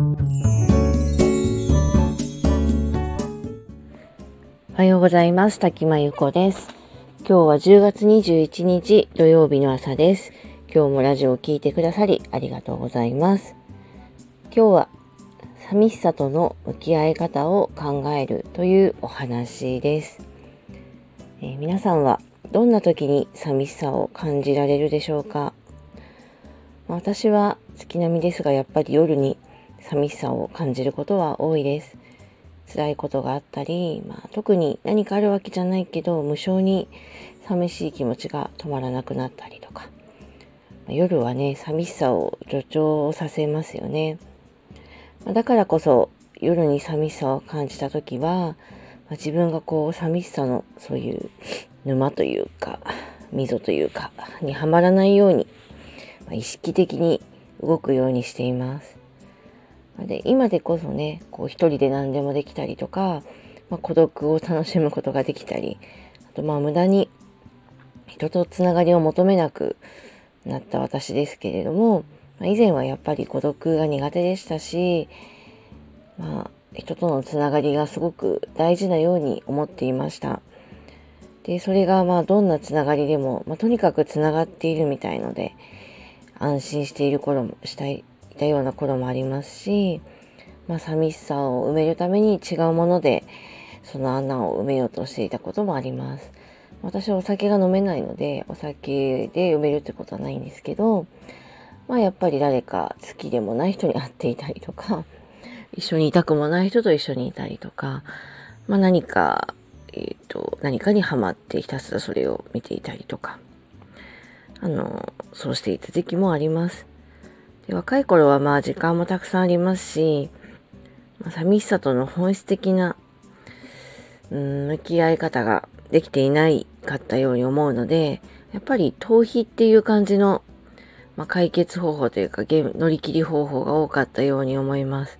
おはようございます。滝間由子です。今日は10月21日土曜日の朝です。今日もラジオを聴いてくださりありがとうございます。今日は寂しさとの向き合い方を考えるというお話です。えー、皆さんはどんな時に寂しさを感じられるでしょうか？私は月並みですがやっぱり夜に寂しさを感じることは多いです。辛いことがあったり、まあ、特に何かあるわけじゃないけど無性に寂しい気持ちが止まらなくなったりとか。夜はね寂しさを助長させますよね。だからこそ夜に寂しさを感じた時は自分がこう寂しさのそういう沼というか溝というかにはまらないように意識的に動くようにしています。で今でこそねこう一人で何でもできたりとか、まあ、孤独を楽しむことができたりあとまあ無駄に人とつながりを求めなくなった私ですけれども、まあ、以前はやっぱり孤独が苦手でしたし、まあ、人とのつながりがすごく大事なように思っていました。でそれがまあどんなつながりでも、まあ、とにかくつながっているみたいので安心している頃もしたいたような頃もありますし、まあ、寂しさを埋めるために違うものでその穴を埋めようとしていたこともあります。私はお酒が飲めないのでお酒で埋めるってことはないんですけど、まあ、やっぱり誰か好きでもない人に会っていたりとか一緒にいたくもない人と一緒にいたりとか、まあ、何か、えーと、と何かにハマってひたすらそれを見ていたりとかあのそうしていた時期もあります。で若い頃はまあ時間もたくさんありますし、まあ、寂しさとの本質的な、うん、向き合い方ができていないかったように思うので、やっぱり逃避っていう感じの、まあ、解決方法というかゲーム乗り切り方法が多かったように思います。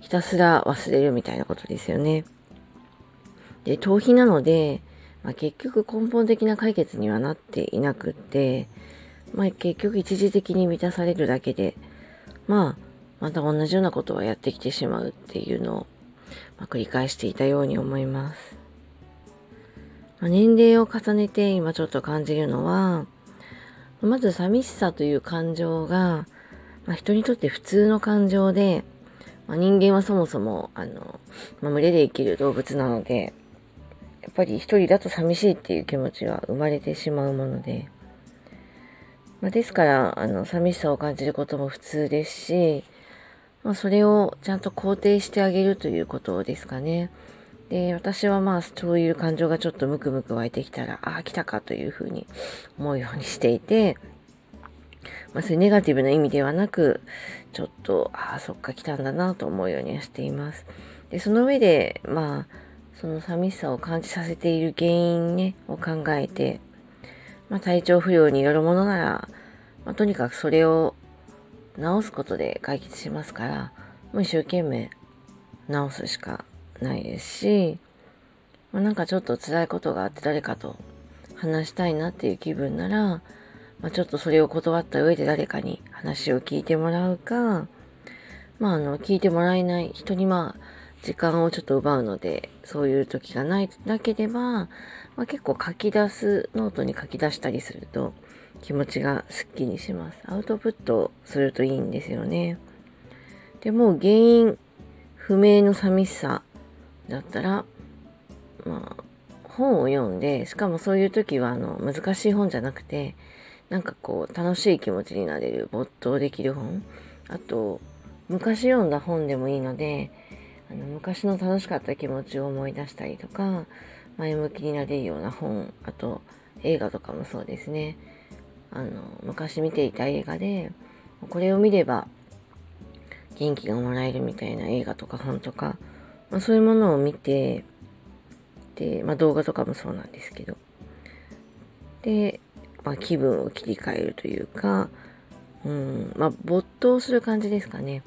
ひたすら忘れるみたいなことですよね。で、逃避なので、まあ、結局根本的な解決にはなっていなくって、まあ、結局一時的に満たされるだけで、まあ、また同じようなことはやってきてしまうっていうのを、まあ、繰り返していたように思います。まあ、年齢を重ねて今ちょっと感じるのは、まず寂しさという感情が、まあ、人にとって普通の感情で、まあ、人間はそもそもあの、まあ、群れで生きる動物なのでやっぱり一人だと寂しいっていう気持ちが生まれてしまうもので、まあ、ですから、あの、寂しさを感じることも普通ですし、まあ、それをちゃんと肯定してあげるということですかね。で、私はまあ、そういう感情がちょっとムクムク湧いてきたら、ああ、来たかというふうに思うようにしていて、まあ、そういうネガティブな意味ではなく、ちょっと、ああ、そっか、来たんだなと思うようにはしています。で、その上で、まあ、その寂しさを感じさせている原因ね、を考えて、まあ、体調不良によるものなら、まあ、とにかくそれを治すことで解決しますから、もう一生懸命治すしかないですし、まあ、なんかちょっと辛いことがあって誰かと話したいなっていう気分なら、まあ、ちょっとそれを断った上で誰かに話を聞いてもらうか、まあ、あの、聞いてもらえない人にまあ、時間をちょっと奪うので、そういう時がないだけでは、まあ、結構書き出す、ノートに書き出したりすると気持ちがスッキリします。アウトプットするといいんですよね。でも原因不明の寂しさだったら、まあ、本を読んで、しかもそういう時はあの難しい本じゃなくて、なんかこう楽しい気持ちになれる没頭できる本。あと、昔読んだ本でもいいので、あの昔の楽しかった気持ちを思い出したりとか前向きになれるような本あと映画とかもそうですね。あの昔見ていた映画でこれを見れば元気がもらえるみたいな映画とか本とか、まあ、そういうものを見てで、まあ、動画とかもそうなんですけど。で、まあ、気分を切り替えるというか、うんまあ、没頭する感じですかね。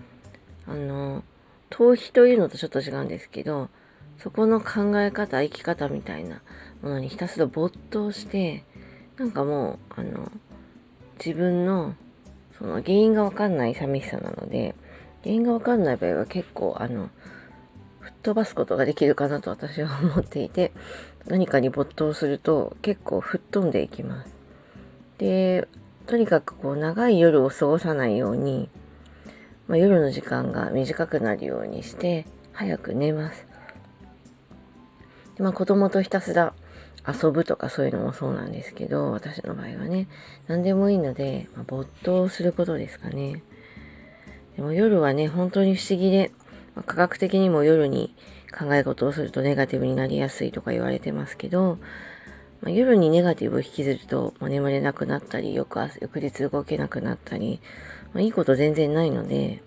あの逃避というのとちょっと違うんですけど、そこの考え方、生き方みたいなものにひたすら没頭して、なんかもう、あの、自分の、その原因がわかんない寂しさなので、原因がわかんない場合は結構あの吹っ飛ばすことができるかなと私は思っていて何かに没頭すると結構吹っ飛んでいきます。でとにかくこう長い夜を過ごさないように、まあ、夜の時間が短くなるようにして早く寝ます。で、まあ、子供とひたすら遊ぶとかそういうのもそうなんですけど私の場合はね何でもいいので、まあ、没頭することですかね。でも夜はね本当に不思議で、まあ、科学的にも夜に考え事をするとネガティブになりやすいとか言われてますけど、まあ、夜にネガティブを引きずると、まあ、眠れなくなったり翌翌日動けなくなったり、まあ、いいこと全然ないので、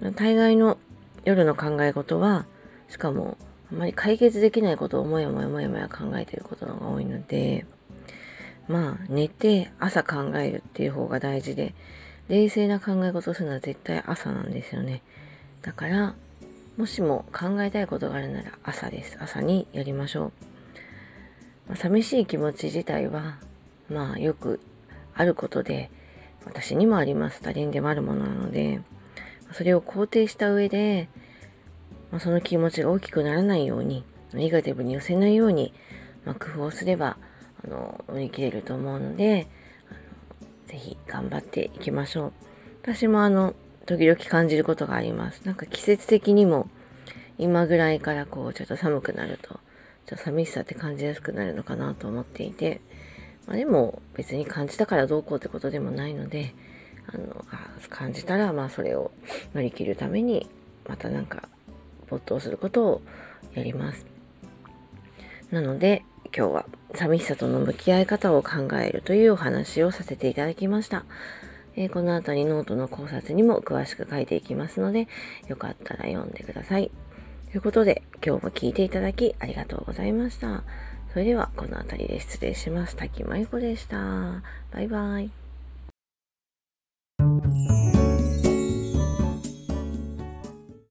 まあ、大概の夜の考え事はしかもあまり解決できないことをもやもやもやもや考えていることが多いので、まあ寝て朝考えるっていう方が大事で、冷静な考え事をするのは絶対朝なんですよね。だから、もしも考えたいことがあるなら朝です。朝にやりましょう。まあ、寂しい気持ち自体は、まあよくあることで、私にもあります。他人でもあるものなので、それを肯定した上で、まあ、その気持ちが大きくならないように、ネガティブに寄せないように、まあ、工夫をすれば、あの、乗り切れると思うので、ぜひ頑張っていきましょう。私もあの、時々感じることがあります。なんか季節的にも、今ぐらいからこう、ちょっと寒くなると、ちょっと寂しさって感じやすくなるのかなと思っていて、まあ、でも別に感じたからどうこうってことでもないので、あの、感じたら、まあそれを乗り切るために、またなんか没頭することをやります。なので今日は寂しさとの向き合い方を考えるというお話をさせていただきました。えー、この後にノートの考察にも詳しく書いていきますので、よかったら読んでください。ということで、今日も聞いていただきありがとうございました。それでは、この辺りで失礼します。滝真由子でした。バイバイ。